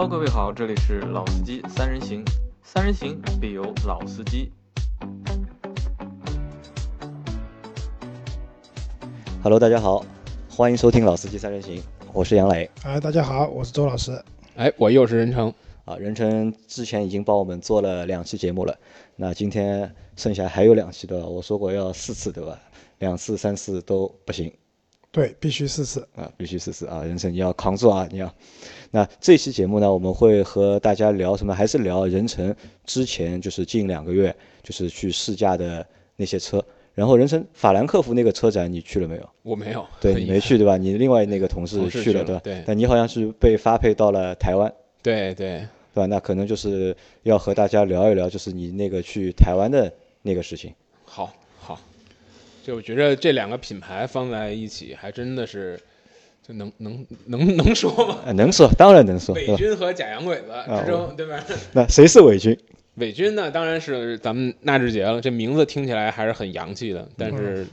Hello，各位好，这里是老司机三人行，三人行必有老司机。Hello，大家好，欢迎收听《老司机三人行》，我是杨磊哎，大家好，我是周老师。哎，我又是任成，啊。任成之前已经帮我们做了两期节目了，那今天剩下还有两期的？我说过要四次对吧？两次、三次都不行对，必须试试。啊，必须试试啊！任成你要扛住啊，你要。那这期节目呢，我们会和大家聊什么？还是聊任成之前就是近两个月就是去试驾的那些车。然后任成法兰克福那个车展你去了没有？我没有，对你没去对吧？你另外那个同事同事去了对吧？对但你好像是被发配到了台湾。对对，对吧？那可能就是要和大家聊一聊，就是你那个去台湾的那个事情。好好，就我觉得这两个品牌放在一起，还真的是，就能能能能说吗？呃，能说，当然能说，伪军和假洋鬼子之争，对吧？那谁是伪军？伪军呢，当然是咱们纳智捷了。这名字听起来还是很洋气的，但是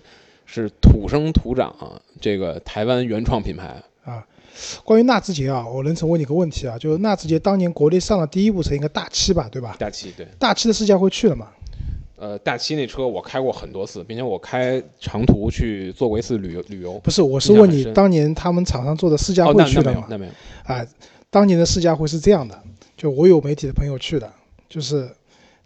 是土生土长啊，这个台湾原创品牌啊。关于纳智捷啊，我能成问你个问题啊，就是纳智捷当年国内上的第一部车应该大七吧，对吧？大七对，大七的试驾会去了嘛？呃，大七那车我开过很多次，并且我开长途去做过一次旅游旅游。不是，我是问你当年他们厂商做的试驾哦，会去了吗？那没有。啊，当年的试驾会是这样的，就我有媒体的朋友去的，就是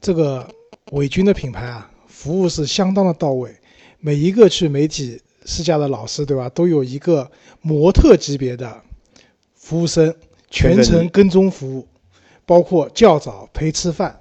这个伪军的品牌啊，服务是相当的到位，每一个去媒体试驾的老师，对吧，都有一个模特级别的服务生，全程跟踪服务，包括叫早陪吃饭。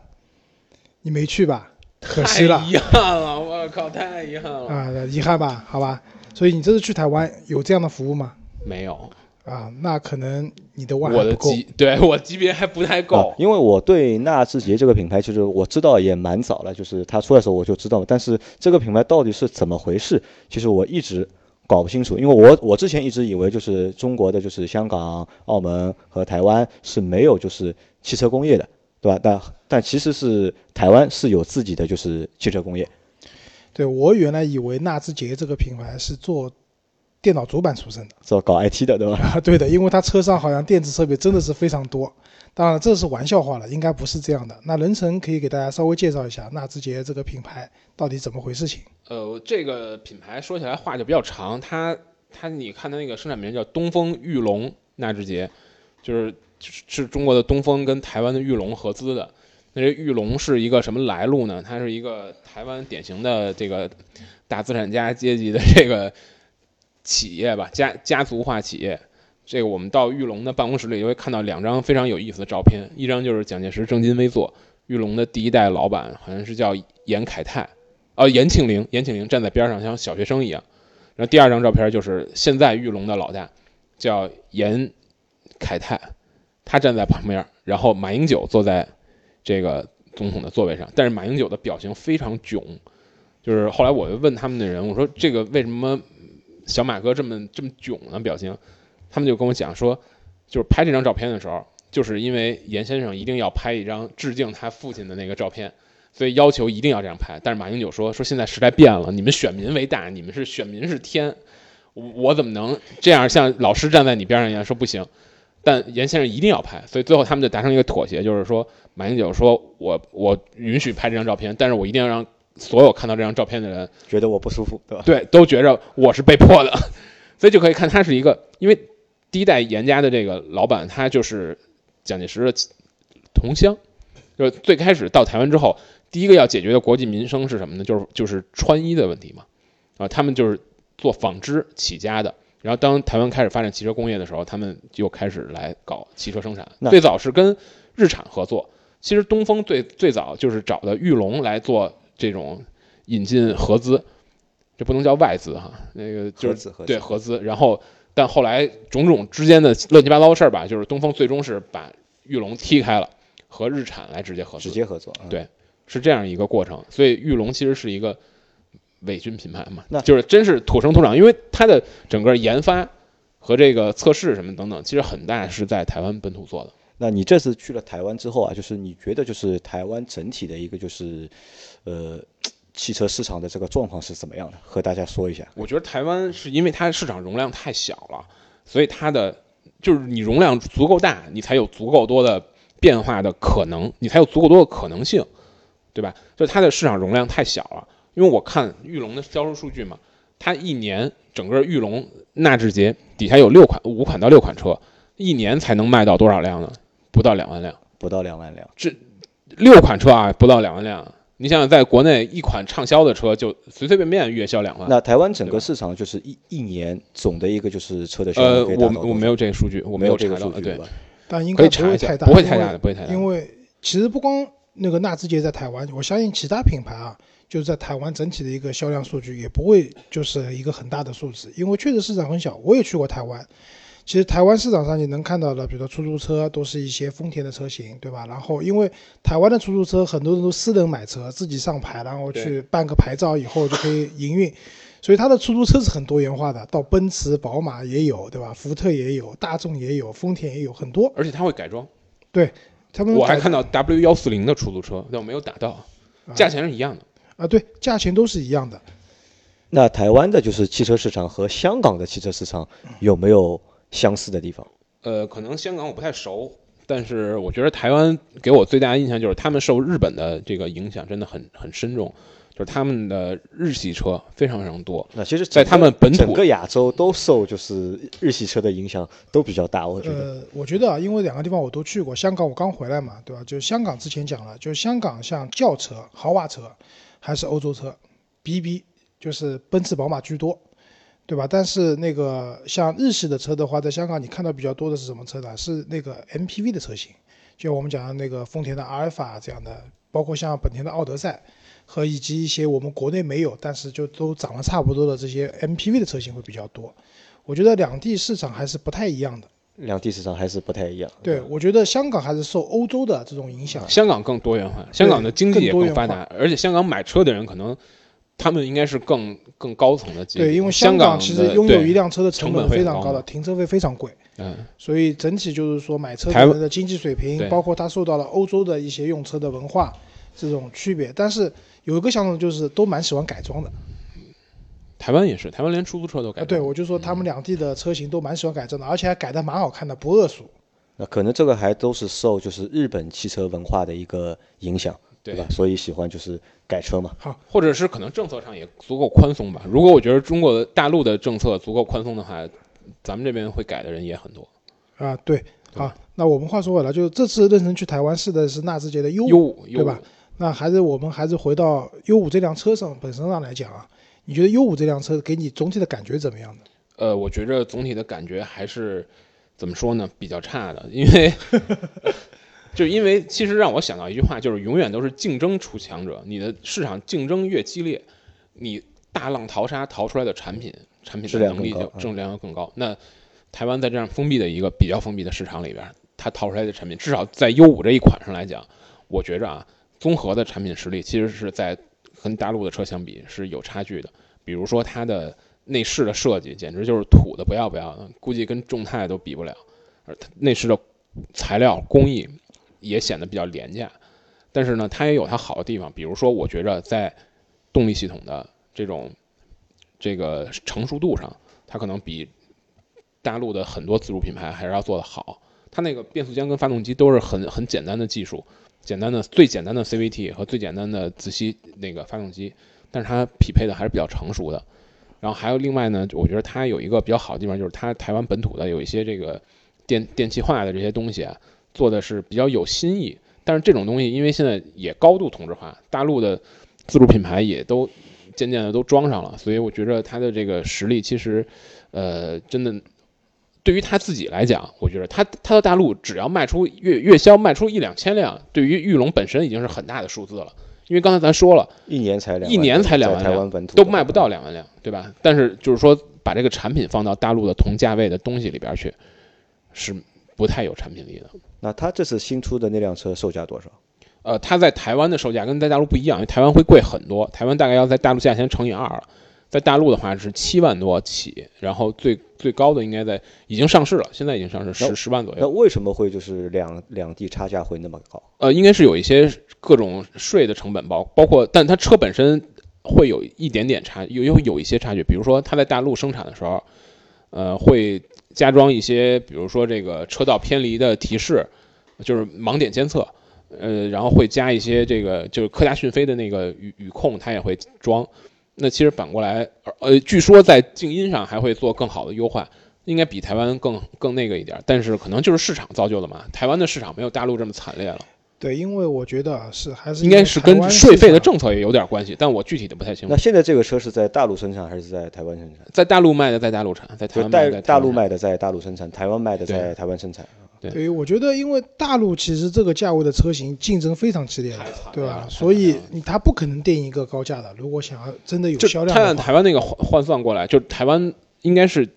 你没去吧？可惜了太遗憾了，我靠，太遗憾了。啊，遗憾吧，好吧。所以你这次去台湾有这样的服务吗？没有，啊，那可能你的腕我的还不够。级对我级别还不太够啊。因为我对纳智捷这个品牌，其实我知道也蛮早了，就是它出来的时候我就知道，但是这个品牌到底是怎么回事，其实我一直搞不清楚。因为我我之前一直以为就是中国的就是香港、澳门和台湾是没有就是汽车工业的，对吧？但但其实是台湾是有自己的就是汽车工业。对我原来以为纳智捷这个品牌是做电脑主板出身的做搞 IT 的，对吧？啊，对的，因为它车上好像电子设备真的是非常多。当然这是玩笑话了，应该不是这样的。那任成可以给大家稍微介绍一下纳智捷这个品牌到底怎么回事情？呃，这个品牌说起来话就比较长，它它你看它那个生产名叫东风裕隆纳智捷，就是是是中国的东风跟台湾的裕隆合资的。那这裕隆是一个什么来路呢？它是一个台湾典型的这个大资产家阶级的这个企业吧，家家族化企业。这个我们到玉龙的办公室里就会看到两张非常有意思的照片，一张就是蒋介石正襟危坐，玉龙的第一代老板好像是叫严凯泰，哦，严庆龄，严庆龄站在边上像小学生一样。然后第二张照片就是现在玉龙的老大，叫严凯泰，他站在旁边，然后马英九坐在这个总统的座位上，但是马英九的表情非常囧，就是后来我就问他们的人，我说这个为什么小马哥这么这么囧呢表情？他们就跟我讲说，就是拍这张照片的时候，就是因为严先生一定要拍一张致敬他父亲的那个照片，所以要求一定要这样拍。但是马英九说说现在时代变了，你们选民为大，你们是选民是天，我我怎么能这样像老师站在你边上一样说不行？但严先生一定要拍，所以最后他们就达成一个妥协，就是说马英九说我我允许拍这张照片，但是我一定要让所有看到这张照片的人觉得我不舒服，对吧？对，都觉着我是被迫的，所以就可以看他是一个，因为第一代严家的这个老板，他就是蒋介石的同乡，就是最开始到台湾之后，第一个要解决的国计民生是什么呢？就是就是穿衣的问题嘛，啊，他们就是做纺织起家的，然后当台湾开始发展汽车工业的时候，他们就开始来搞汽车生产，最早是跟日产合作，其实东风最最早就是找的裕隆来做这种引进合资。这不能叫外资哈，那个就是对合资，然后但后来种种之间的乱七八糟的事儿吧，就是东风最终是把裕隆踢开了，和日产来直接合作，直接合作。嗯对是这样一个过程。所以裕隆其实是一个伪军品牌嘛，那就是真是土生土长，因为它的整个研发和这个测试什么等等，其实很大是在台湾本土做的。那你这次去了台湾之后啊，就是你觉得就是台湾整体的一个就是，呃，汽车市场的这个状况是怎么样的？和大家说一下。我觉得台湾是因为它市场容量太小了，所以它的就是你容量足够大，你才有足够多的变化的可能，你才有足够多的可能性，对吧？就它的市场容量太小了，因为我看玉龙的销售数据嘛，它一年整个玉龙纳智捷底下有六款五款到六款车，一年才能卖到多少辆呢？不到两万辆，不到两万辆。这六款车啊，不到两万辆。你想想，在国内一款畅销的车就随随便便月销两万。那台湾整个市场就是一一年总的一个就是车的销量呃，我我没有这个数据，我没有查到。这个数据，呃对，但应该不会太大，查不会太大的不会太大的因为其实不光那个纳智捷在台湾，我相信其他品牌啊，就是在台湾整体的一个销量数据也不会就是一个很大的数字，因为确实市场很小。我也去过台湾，其实台湾市场上你能看到的，比如说出租车都是一些丰田的车型，对吧？然后因为台湾的出租车很多人都私人买车，自己上牌，然后去办个牌照以后就可以营运。所以它的出租车是很多元化的，到奔驰、宝马也有，对吧？福特也有，大众也有，丰田也有很多。而且它会改装。对他们我还看到 W 幺四零的出租车，但我没有打到，价钱是一样的。啊，对，价钱都是一样的。那台湾的就是汽车市场和香港的汽车市场有没有相似的地方？呃，可能香港我不太熟，但是我觉得台湾给我最大的印象就是他们受日本的这个影响真的很很深重，就是他们的日系车非常非常多。那其实在他们本土整个亚洲都受就是日系车的影响都比较大，我觉得。呃，我觉得啊，因为两个地方我都去过，香港我刚回来嘛，对吧？就是香港之前讲了，就是香港像轿车、豪华车还是欧洲车，BB 就是奔驰、宝马居多，对吧？但是那个像日系的车的话，在香港你看到比较多的是什么车呢？是那个 MPV 的车型，就我们讲的那个丰田的阿尔法这样的，包括像本田的奥德赛。和以及一些我们国内没有，但是就都长得差不多的这些 MPV 的车型会比较多。我觉得两地市场还是不太一样的。两地市场还是不太一样。对，我觉得香港还是受欧洲的这种影响。香港更多元化，香港的经济也更发达，而且香港买车的人可能他们应该是更更高层的阶级。对，因为香港其实拥有一辆车的成本非常高的，停车费非常贵，嗯，所以整体就是说买车人的经济水平，包括他受到了欧洲的一些用车的文化这种区别。但是有一个相同就是都蛮喜欢改装的。台湾也是，台湾连出租车都改啊，对，我就说他们两地的车型都蛮喜欢改装的，而且还改的蛮好看的，不恶俗。那可能这个还都是受就是日本汽车文化的一个影响，对吧？所以喜欢就是改车嘛。好或者是可能政策上也足够宽松吧。如果我觉得中国的大陆的政策足够宽松的话，咱们这边会改的人也很多。啊，对，好，那我们话说回来，就是这次任成去台湾试的是纳智捷的 U，五对吧？那还是我们还是回到 U 五这辆车上本身上来讲啊，你觉得 U 五这辆车给你总体的感觉怎么样呢？呃，我觉着总体的感觉还是怎么说呢，比较差的，因为 就因为其实让我想到一句话，就是永远都是竞争出强者，你的市场竞争越激烈，你大浪淘沙淘出来的产品，产品质的能力就质量要更高。那台湾在这样封闭的一个比较封闭的市场里边，它淘出来的产品，至少在 U 五这一款上来讲，我觉着啊，综合的产品实力其实是在跟大陆的车相比是有差距的。比如说它的内饰的设计，简直就是土的不要不要的，估计跟众泰都比不了。而它内饰的材料工艺也显得比较廉价，但是呢，它也有它好的地方，比如说，我觉着在动力系统的这种这个成熟度上，它可能比大陆的很多自主品牌还是要做得好。它那个变速箱跟发动机都是很很简单的技术，简单的最简单的 CVT 和最简单的自吸那个发动机，但是它匹配的还是比较成熟的。然后还有另外呢，我觉得它有一个比较好的地方，就是它台湾本土的有一些这个电电气化的这些东西啊，做的是比较有新意。但是这种东西因为现在也高度同质化，大陆的自主品牌也都渐渐的都装上了，所以我觉得它的这个实力其实，呃，真的对于他自己来讲，我觉得他他到大陆只要卖出月月销卖出一两千辆，对于玉龙本身已经是很大的数字了。因为刚才咱说了，一年才两一年才两万辆台湾本土都卖不到两万辆，对吧？但是就是说，把这个产品放到大陆的同价位的东西里边去，是不太有产品力的。那他这次新出的那辆车售价多少？呃，它在台湾的售价跟在大陆不一样，因为台湾会贵很多，台湾大概要在大陆价钱乘以二了。在大陆的话是七万多起，然后最最高的应该在已经上市了，现在已经上市十十万左右。那为什么会就是两两地差价会那么高？呃，应该是有一些各种税的成本包，包括，但它车本身会有一点点差，有有有一些差距。比如说，它在大陆生产的时候，呃，会加装一些，比如说这个车道偏离的提示，就是盲点监测，呃，然后会加一些这个就是科大讯飞的那个语语控，它也会装。那其实反过来，呃，据说在静音上还会做更好的优化，应该比台湾更更那个一点，但是可能就是市场造就的嘛，台湾的市场没有大陆这么惨烈了。对，因为我觉得啊是还是应该是跟税费的政策也有点关系，但我具体的不太清楚。那现在这个车是在大陆生产还是在台湾生产？在大陆卖的在大陆产，在台湾卖的大陆卖的在大陆生产，台湾卖的在台湾生产。对，对，我觉得因为大陆其实这个价位的车型竞争非常激烈，对吧？所以你他不可能定一个高价的。如果想要真的有销量，按台湾那个换换算过来，就台湾应该是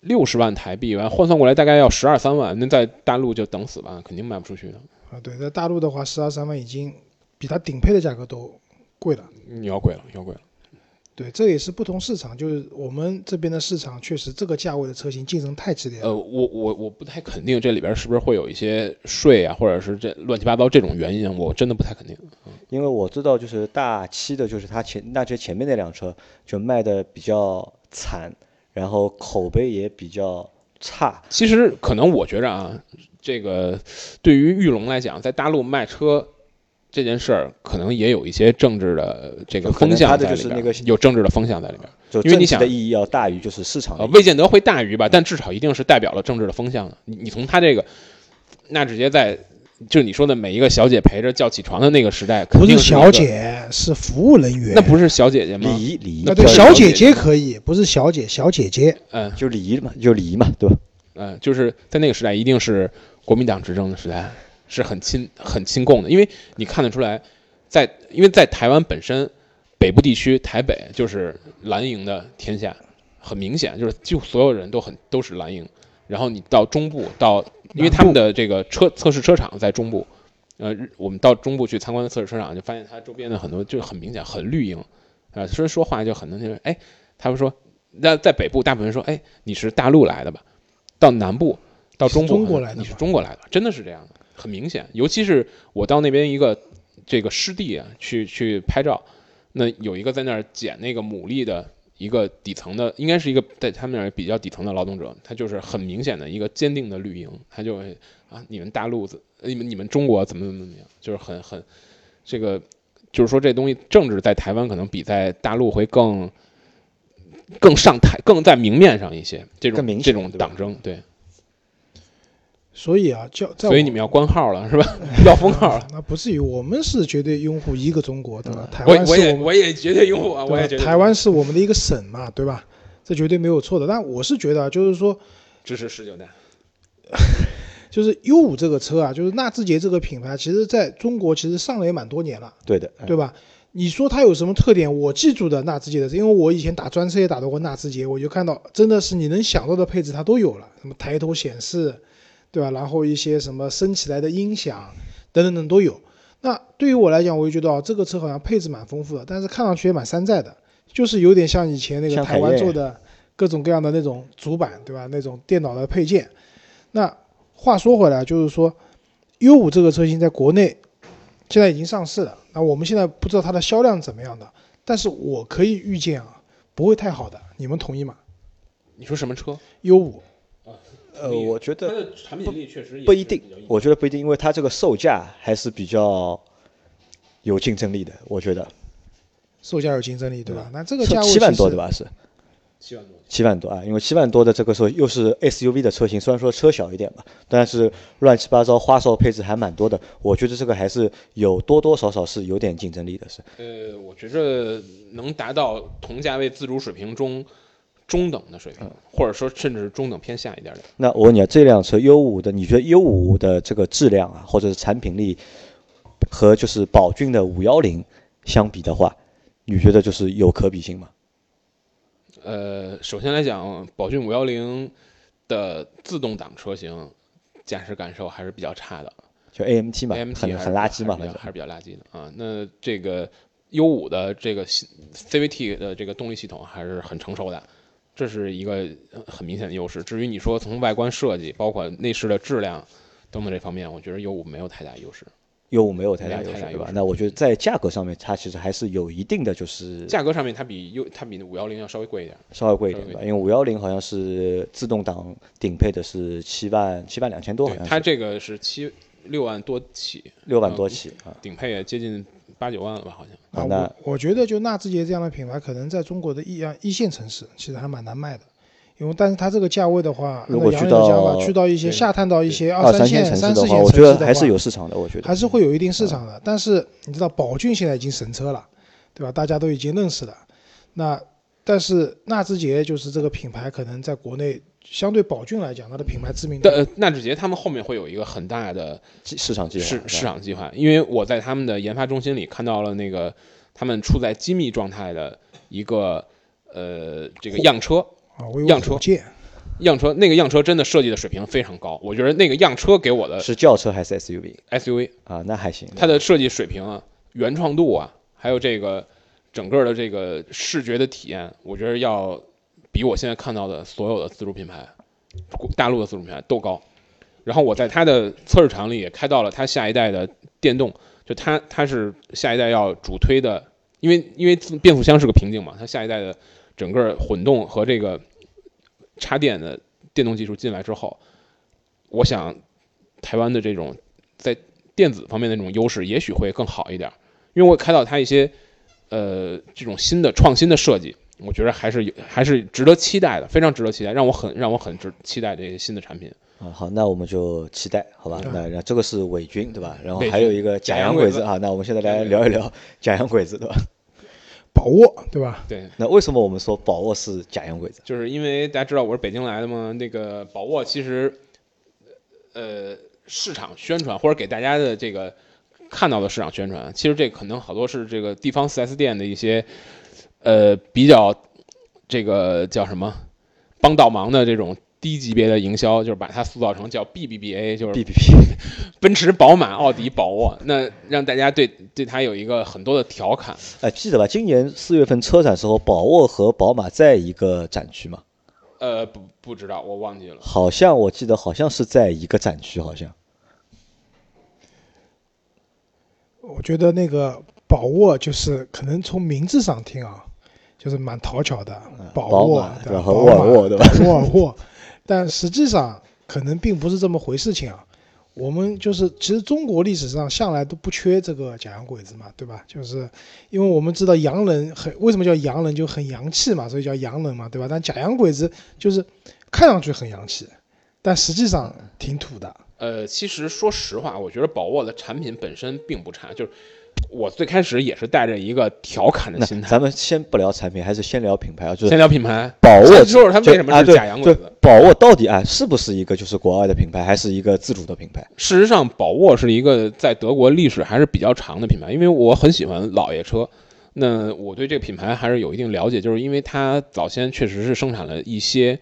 六十万台币，完换算过来大概要十二三万，那在大陆就等死吧，肯定卖不出去的。啊，对，在大陆的话，十二三万已经比它顶配的价格都贵了。你要贵了，要贵了。对，这也是不同市场，就是我们这边的市场确实这个价位的车型竞争太激烈了。呃，我我我不太肯定这里边是不是会有一些税啊，或者是这乱七八糟这种原因，我真的不太肯定。因为我知道，就是大七的，就是它前那这前面那辆车就卖的比较惨，然后口碑也比较差。其实可能我觉着啊。这个对于玉龙来讲，在大陆卖车这件事儿，可能也有一些政治的这个风向在里边，有政治的风向在里边。因为你想的意义要大于就是市场，未见得会大于吧，但至少一定是代表了政治的风向的。你你从他这个，那直接在就你说的每一个小姐陪着叫起床的那个时代，不是小姐，是服务人员。那不是小姐姐吗？礼仪礼仪，那对小姐姐可以，不是小姐小姐姐，嗯，就礼仪嘛，就礼仪嘛，对吧？嗯，就是在那个时代，一定是。国民党执政的时代是很亲很亲共的，因为你看得出来，在因为在台湾本身北部地区台北就是蓝营的天下，很明显就是几乎所有人都很都是蓝营。然后你到中部到，因为他们的这个车测试车厂在中部，呃，我们到中部去参观测试车厂，就发现它周边的很多就很明显很绿营，啊，所以说话就很多就是哎，他们说那在北部大部分人说哎你是大陆来的吧，到南部。到中国来的，你是中国来的，真的是这样的，很明显。尤其是我到那边一个这个湿地啊，去去拍照，那有一个在那儿捡那个牡蛎的一个底层的，应该是一个在他们那儿比较底层的劳动者，他就是很明显的一个坚定的绿营，他就会啊，你们大陆子，你们你们中国怎么怎么怎么样，就是很很这个，就是说这东西政治在台湾可能比在大陆会更更上台，更在明面上一些，这种这种党争，对。所以啊，叫所以你们要关号了是吧？要封号了？那不至于，我们是绝对拥护一个中国，对吧？台湾是我也我也绝对拥护啊！我也觉得台湾是我们的一个省嘛，对吧？这绝对没有错的。但我是觉得，就是说支持十九代，就是 U 五这个车啊，就是纳智捷这个品牌，其实在中国其实上了也蛮多年了，对的，对吧？你说它有什么特点？我记住的纳智捷的，因为我以前打专车也打到过纳智捷，我就看到真的是你能想到的配置它都有了，什么抬头显示。对吧？然后一些什么升起来的音响等等等都有。那对于我来讲，我就觉得啊，这个车好像配置蛮丰富的，但是看上去也蛮山寨的，就是有点像以前那个台湾做的各种各样的那种主板，对吧？那种电脑的配件。那话说回来，就是说 U 五这个车型在国内现在已经上市了，那我们现在不知道它的销量怎么样的，但是我可以预见啊，不会太好的，你们同意吗？你说什么车？U 五。呃，我觉得产品力确实不一定，我觉得不一定，因为它这个售价还是比较有竞争力的。我觉得售价有竞争力，对吧？那这个价位七万多对吧？是七万多，七万多啊！因为七万多的这个时候又是 SUV 的车型，虽然说车小一点吧，但是乱七八糟花哨配置还蛮多的。我觉得这个还是有多多少少是有点竞争力的。是呃，我觉着能达到同价位自主水平中。中等的水平，或者说甚至是中等偏下一点的。那我问你啊，这辆车 U 五的，你觉得 U 五的这个质量啊，或者是产品力，和就是宝骏的五幺零相比的话，你觉得就是有可比性吗？呃，首先来讲，宝骏五幺零的自动挡车型驾驶感受还是比较差的，就 AMT 嘛，AMT 很很垃圾嘛，还是比较垃圾的啊。那这个 U 五的这个 CVT 的这个动力系统还是很成熟的。这是一个很明显的优势。至于你说从外观设计，包括内饰的质量等等这方面，我觉得 u 五没有太大优势。优五没有太大优势，对吧？那我觉得在价格上面，它其实还是有一定的就是价格上面它比 U 它比五幺零要稍微贵一点。稍微贵一点吧，因为五幺零好像是自动挡顶配的是七万七万两千多，好，像它这个是七六万多起，六万多起啊。顶配也接近八九万了吧？好像。啊，啊，那我我觉得就纳智捷这样的品牌，可能在中国的一一线城市其实还蛮难卖的，因为但是它这个价位的话，如果去到去到一些下探到一些二三线三四线城市的话觉得还是有市场的，我觉得还是会有一定市场的。但是你知道宝骏现在已经神车了，对吧？大家都已经认识了。那但是纳智捷就是这个品牌，可能在国内相对宝骏来讲，它的品牌知名度但呃，纳智捷他们后面会有一个很大的市市场计划市市场计划，因为我在他们的研发中心里看到了那个他们处在机密状态的一个呃这个样车，啊，我有样车样车那个样车真的设计的水平非常高，我觉得那个样车给我的是轿车还是 SUV SUV 啊？那还行。它的设计水平啊、原创度啊，还有这个整个的这个视觉的体验，我觉得要比我现在看到的所有的自主品牌，大陆的自主品牌都高。然后我在它的测试场里也开到了它下一代的电动，就它它是下一代要主推的，因为因为变速箱是个瓶颈嘛，它下一代的整个混动和这个插电的电动技术进来之后，我想台湾的这种在电子方面的这种优势也许会更好一点，因为我开到它一些呃这种新的创新的设计，我觉得还是有还是值得期待的，非常值得期待，让我很让我很值期待这些新的产品。啊，好，那我们就期待，好吧？那那这个是伪军，对吧？然后还有一个假假洋鬼子洋鬼子啊，那我们现在来聊一聊假洋鬼子，对吧？宝沃，对吧？对，那为什么我们说宝沃是假洋鬼子？就是因为大家知道我是北京来的嘛，那个宝沃其实呃市场宣传或者给大家的这个看到的市场宣传，其实这可能好多是这个地方四 S 店的一些呃比较这个叫什么帮倒忙的这种低级别的营销，就是把它塑造成叫 BBBA，就是 BBB，奔驰、宝马、奥迪、宝沃，那让大家对对它有一个很多的调侃。哎，记得吧？今年四月份车展时候，宝沃和宝马在一个展区嘛？呃，不不知道，我忘记了。好像我记得好像是在一个展区，好像我觉得那个宝沃就是可能从名字上听啊，就是蛮讨巧的，宝宝沃对吧？沃尔沃对吧？沃尔沃，但实际上可能并不是这么回事情啊。我们就是，其实中国历史上向来都不缺这个假洋鬼子嘛，对吧？就是因为我们知道洋人很为什么叫洋人就很洋气嘛，所以叫洋人嘛，对吧？但假洋鬼子就是看上去很洋气，但实际上挺土的。呃，其实说实话，我觉得宝沃的产品本身并不差，就是我最开始也是带着一个调侃的心态。咱们先不聊产品，还是先聊品牌啊，就是先聊品牌，宝沃先说说它为什么是假洋鬼子。宝沃到底啊是不是一个就是国外的品牌，还是一个自主的品牌？事实上，宝沃是一个在德国历史还是比较长的品牌，因为我很喜欢老爷车。那我对这个品牌还是有一定了解，就是因为它早先确实是生产了一些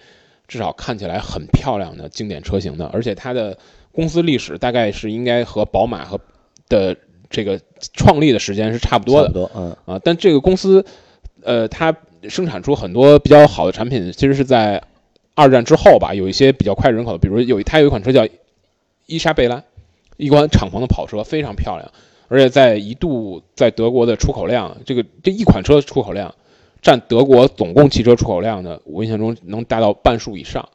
至少看起来很漂亮的经典车型的，而且它的公司历史大概是应该和宝马和的这个创立的时间是差不多的嗯，啊。但这个公司，呃，它生产出很多比较好的产品，其实是在二战之后吧，有一些比较快人口的，比如有它有一款车叫伊莎贝拉，一款敞篷的跑车，非常漂亮，而且在一度在德国的出口量，这个这一款车出口量占德国总共汽车出口量的，我印象中能达到半数以上。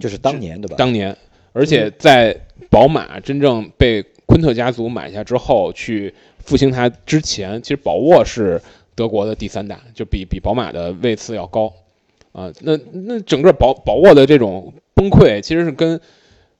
就是当年对吧？当年，而且在宝马真正被昆特家族买下之后，去复兴它之前，其实宝沃是德国的第三大，就比比宝马的位次要高啊。那那整个宝宝沃的这种崩溃，其实是跟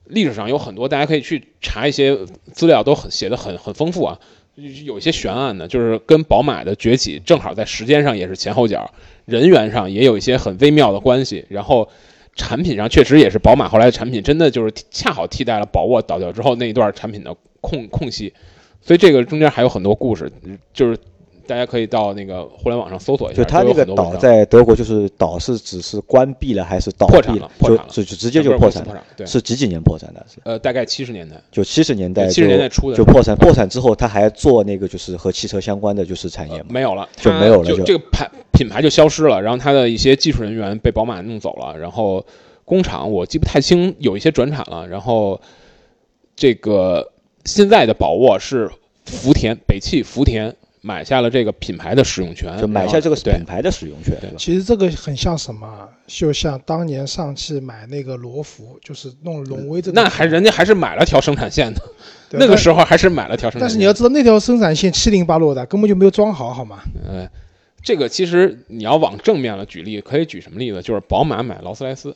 历史上有很多，大家可以去查一些资料，都很写的很很丰富啊。有一些悬案呢，就是跟宝马的崛起正好在时间上也是前后脚，人员上也有一些很微妙的关系，然后。产品上确实也是宝马后来的产品，真的就是恰好替代了宝沃倒掉之后那一段产品的空空隙，所以这个中间还有很多故事，就是大家可以到那个互联网上搜索一下。就它那个岛在德国，就是岛是只是关闭了还是倒破产闭了？破产了，就就直接就破产破产。对，是几几年破产的？呃，大概七十年代，就七十年代，七十年代初的就破产。破产之后，他还做那个就是和汽车相关的就是产业吗？没有了，就没有了，就这个牌品牌就消失了，然后他的一些技术人员被宝马弄走了，然后。工厂我记不太清，有一些转产了，然后这个现在的宝沃是福田北汽福田买下了这个品牌的使用权，就买下这个品牌的使用权，对吧？其实这个很像什么啊？就像当年上汽买那个罗孚，就是弄荣威这个。那还人家还是买了条生产线的，那个时候还是买了条生产线。但是你要知道，那条生产线七零八落的，根本就没有装好，好吗？呃，这个其实你要往正面了举例，可以举什么例子？就是宝马买劳斯莱斯，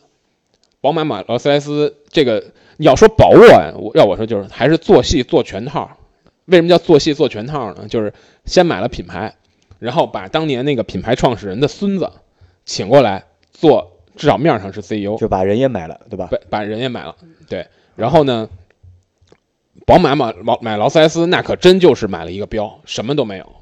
宝马买劳斯莱斯，这个你要说宝沃呀，我要我说就是还是做戏做全套。为什么叫做戏做全套呢？就是先买了品牌，然后把当年那个品牌创始人的孙子请过来做，至少面上是 CEO，就把人也买了，对吧？把把人也买了，对，然后呢，宝马买买买劳斯莱斯，那可真就是买了一个标，什么都没有。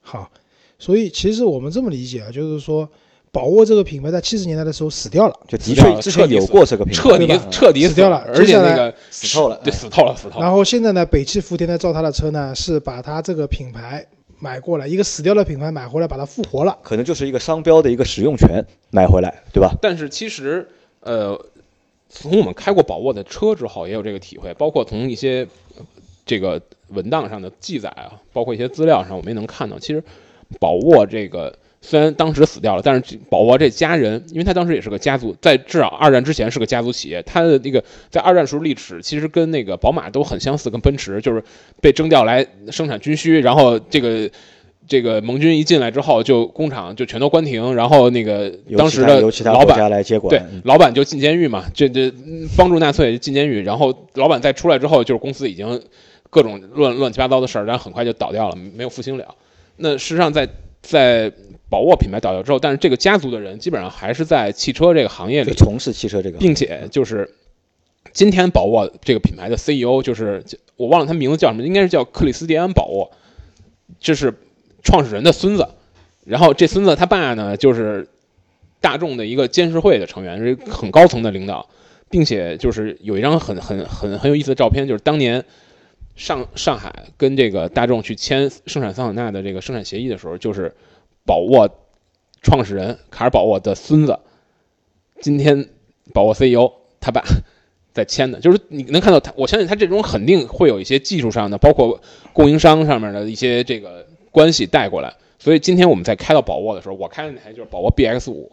好，所以其实我们这么理解啊，就是说，宝沃这个品牌在七十年代的时候死掉了，就的确之前有过这个品牌，彻底彻底死掉了而且那个死透了对，死透了，死透了。然后现在呢，北汽福田呢造它的车呢，是把它这个品牌买过来，一个死掉的品牌买回来，把它复活了。可能就是一个商标的一个使用权买回来，对吧？但是其实，呃，从我们开过宝沃的车之后，也有这个体会，包括从一些呃这个文档上的记载啊，包括一些资料上，我们也能看到，其实宝沃这个虽然当时死掉了，但是保罗这家人，因为他当时也是个家族，在至少二战之前是个家族企业，他的那个在二战时候历史其实跟那个宝马都很相似，跟奔驰就是被征调来生产军需，然后这个。这个盟军一进来之后，就工厂就全都关停，然后那个当时的老板来接管，对嗯，老板就进监狱嘛，这这嗯帮助纳粹进监狱，然后老板再出来之后，就是公司已经各种乱乱七八糟的事儿，然后很快就倒掉了，没有复兴了。那事实上在在宝沃品牌倒掉之后，但是这个家族的人基本上还是在汽车这个行业里，从事汽车这个，并且就是今天宝沃这个品牌的 CEO 就是我忘了他名字叫什么，应该是叫克里斯蒂安·宝沃，这是创始人的孙子。然后这孙子他爸呢，就是大众的一个监事会的成员，是很高层的领导，并且就是有一张很很很很有意思的照片，就是当年上上海跟这个大众去签生产桑塔纳的这个生产协议的时候，就是宝沃创始人卡尔·宝沃的孙子，今天宝沃 CEO 他爸 在签的，就是你能看到他，我相信他这种肯定会有一些技术上的，包括供应商上面的一些这个关系带过来。所以今天我们在开到宝沃的时候，我开的那台就是宝沃 BX 五，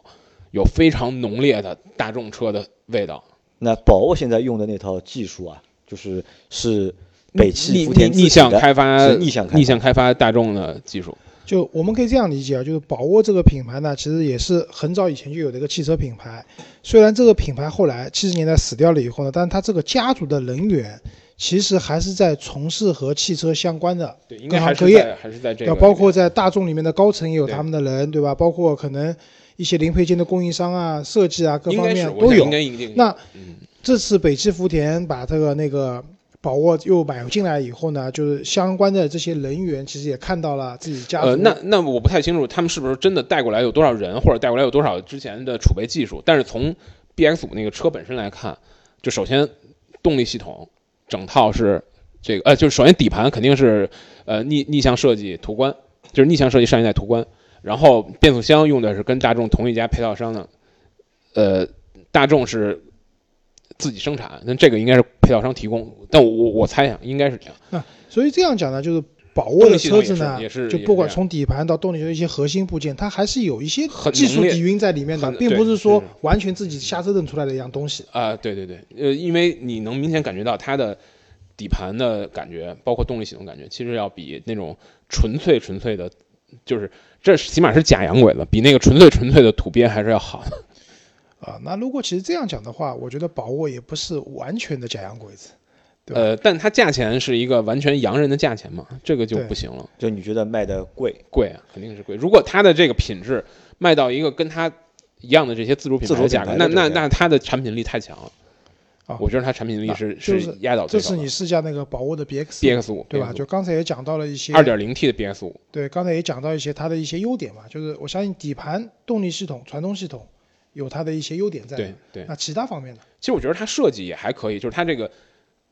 有非常浓烈的大众车的味道。那宝沃现在用的那套技术啊，就是是北汽福田逆逆向开发逆向开发逆向开发大众的技术。就我们可以这样理解啊，就是宝沃这个品牌呢，其实也是很早以前就有的一个汽车品牌。虽然这个品牌后来七十年代死掉了以后呢，但是它这个家族的人员其实还是在从事和汽车相关的对，各行各业，是还是在这个要，包括在大众里面的高层也有他们的人，对吧？包括可能一些零配件的供应商啊、设计啊各方面都有那嗯这次北汽福田把这个那个宝沃又买进来以后呢，就是相关的这些人员其实也看到了自己家族。呃，那那我不太清楚他们是不是真的带过来有多少人，或者带过来有多少之前的储备技术。但是从 BX 五那个车本身来看，就首先动力系统整套是这个，呃，就是首先底盘肯定是呃逆逆向设计途观，就是逆向设计上一代途观，然后变速箱用的是跟大众同一家配套商的，呃，大众是自己生产，那这个应该是配套商提供，但我我我猜想应该是这样。啊所以这样讲呢，就是宝沃的车子呢就不管从底盘到动力的一些核心部件，它还是有一些技术底蕴在里面的，并不是说完全自己瞎折腾出来的一样东西。啊、对对对，呃，因为你能明显感觉到它的底盘的感觉，包括动力系统感觉，其实要比那种纯粹纯粹的，就是这起码是假洋鬼子，比那个纯粹纯粹的土鳖还是要好的。啊，那如果其实这样讲的话，我觉得宝沃也不是完全的假洋鬼子，对吧？呃，但它价钱是一个完全洋人的价钱嘛，这个就不行了，就你觉得卖的贵，贵啊，肯定是贵。如果它的这个品质卖到一个跟它一样的这些自主品牌的价格，那那那它的产品力太强了。啊我觉得它产品力那是就是压倒这最高的。是你试驾那个宝沃的 BX，BX 五对吧？就刚才也讲到了一些二点零 T 的 BX 五，对，刚才也讲到一些它的一些优点嘛，就是我相信底盘、动力系统、传动系统有它的一些优点在。对对。那其他方面呢？其实我觉得它设计也还可以，就是它这个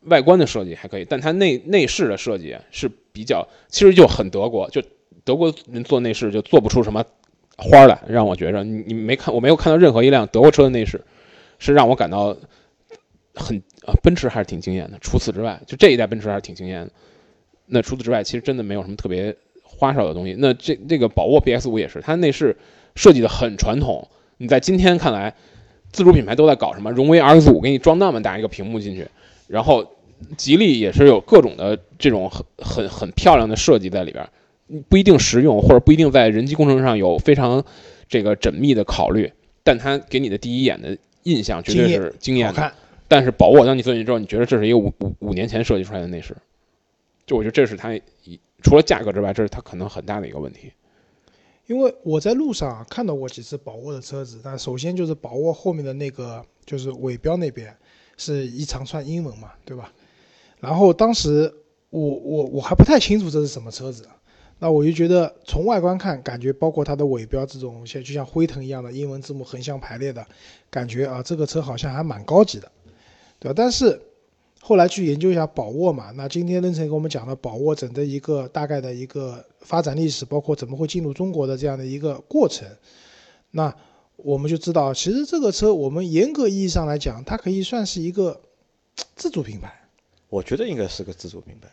外观的设计还可以，但它内内饰的设计是比较，其实就很德国，就德国人做内饰就做不出什么花儿来，让我觉着你你没看，我没有看到任何一辆德国车的内饰是让我感到很啊，奔驰还是挺惊艳的。除此之外，就这一代奔驰还是挺惊艳的。那除此之外，其实真的没有什么特别花哨的东西。那这这个宝沃 BX 五也是，它内饰设计的很传统。你在今天看来，自主品牌都在搞什么？荣威 RX 五给你装那么大一个屏幕进去，然后吉利也是有各种的这种很很很漂亮的设计在里边，不一定实用，或者不一定在人机工程上有非常这个缜密的考虑，但它给你的第一眼的印象绝对是惊艳但是宝沃当你坐进去之后，你觉得这是一个五五五年前设计出来的内饰，就我觉得这是它一除了价格之外，这是它可能很大的一个问题。因为我在路上啊看到过几次宝沃的车子，但首先就是宝沃后面的那个就是尾标那边是一长串英文嘛，对吧？然后当时我我我还不太清楚这是什么车子，那我就觉得从外观看，感觉包括它的尾标这种像就像辉腾一样的英文字母横向排列的感觉啊，这个车好像还蛮高级的，对吧？但是后来去研究一下宝沃嘛，那今天任成给我们讲了宝沃整个一个大概的一个发展历史，包括怎么会进入中国的这样的一个过程，那我们就知道，其实这个车我们严格意义上来讲，它可以算是一个自主品牌。我觉得应该是个自主品牌。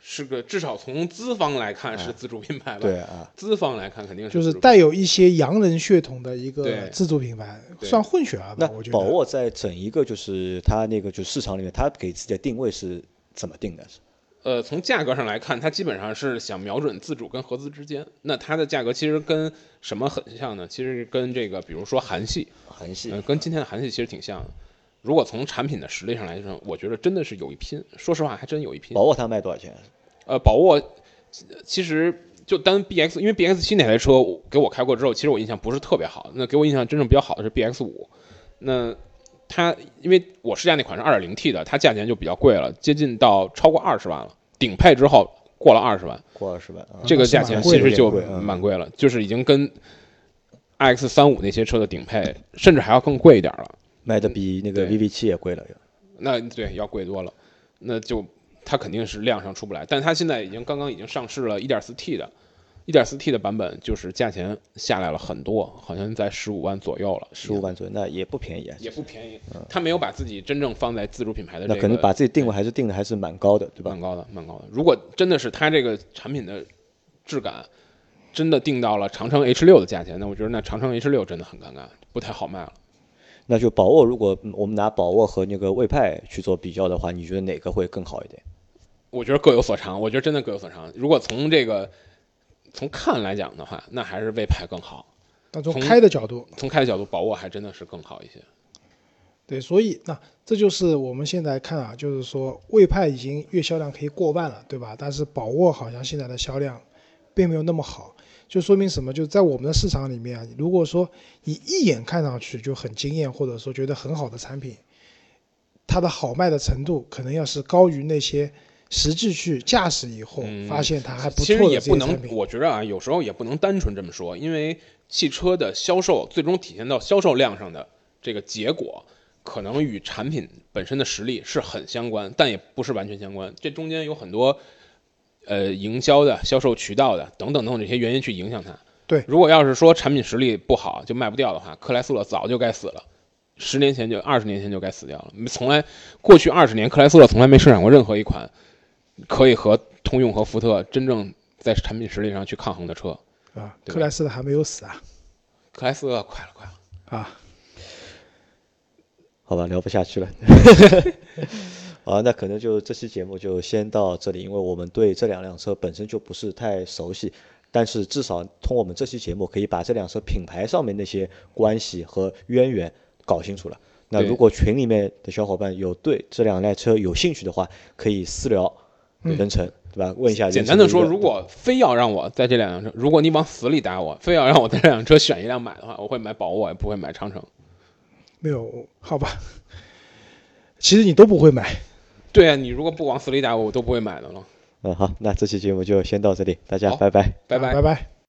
是个至少从资方来看是自主品牌吧？对啊，资方来看肯定是就是带有一些洋人血统的一个自主品牌，算混血儿那吧？我觉得。宝沃在整一个就是它那个就市场里面，它给自己的定位是怎么定的？是呃，从价格上来看，它基本上是想瞄准自主跟合资之间。那它的价格其实跟什么很像呢？其实跟这个，比如说韩系，韩系呃，跟今天的韩系其实挺像的。如果从产品的实力上来说，我觉得真的是有一拼。说实话，还真有一拼。宝沃它卖多少钱？呃，宝沃其实就单 BX，因为 BX 七那台车给我开过之后，其实我印象不是特别好。那给我印象真正比较好的是 BX 五。那它因为我试驾那款是 2.0T 的，它价钱就比较贵了，接近到超过二十万了。顶配之后过了二十万，过二十万啊。这个价钱其实就蛮贵了，就是已经跟 iX 三五那些车的顶配，甚至还要更贵一点了。卖的比那个 VV 七也贵了。那对要贵多了，那就它肯定是量上出不来。但它现在已经刚刚已经上市了 1.4T 的，1.4T 的版本就是价钱下来了很多，好像在十五万左右了，十五万左右，那也不便宜啊。也不便宜。它没有把自己真正放在自主品牌的这个，那可能把自己定位还是定的还是蛮高的，对吧蛮？高的，蛮高的。如果真的是它这个产品的质感真的定到了长城 H 六的价钱，那我觉得那长城 H 六真的很尴尬，不太好卖了。那就宝沃，如果我们拿宝沃和那个魏派去做比较的话，你觉得哪个会更好一点？我觉得各有所长，我觉得真的各有所长。如果从这个从看来讲的话，那还是魏派更好。但从从开的角度，从开的角度，宝沃还真的是更好一些。对，所以那这就是我们现在看啊，就是说魏派已经月销量可以过万了，对吧？但是宝沃好像现在的销量并没有那么好，就说明什么？就在我们的市场里面啊，如果说你一眼看上去就很惊艳，或者说觉得很好的产品，它的好卖的程度可能要是高于那些实际去驾驶以后、嗯发现它还不其错的实也不能。我觉得啊，有时候也不能单纯这么说，因为汽车的销售最终体现到销售量上的这个结果，可能与产品本身的实力是很相关，但也不是完全相关。这中间有很多呃营销的、销售渠道的等等等等这些原因去影响它。对如果要是说产品实力不好就卖不掉的话，克莱斯勒早就该死了。十年前就二十年前就该死掉了，从来过去二十年克莱斯勒从来没生产过任何一款可以和通用和福特真正在产品实力上去抗衡的车。啊，克莱斯勒还没有死啊克莱斯勒快了快了，啊！好吧，聊不下去了。好，那可能就这期节目就先到这里，因为我们对这两辆车本身就不是太熟悉，但是至少通过我们这期节目，可以把这辆车品牌上面那些关系和渊源搞清楚了。那如果群里面的小伙伴有对这两辆车有兴趣的话，可以私聊嗯任晨，对吧？问一下。简单的说，如果非要让我在这两辆车，如果你往死里打我，非要让我在这辆车选一辆买的话，我会买宝沃，也不会买长城。没有，好吧。其实你都不会买，对啊，你如果不往死里打我，我都不会买的了。嗯好，那这期节目就先到这里，大家好拜拜。拜拜啊拜。拜。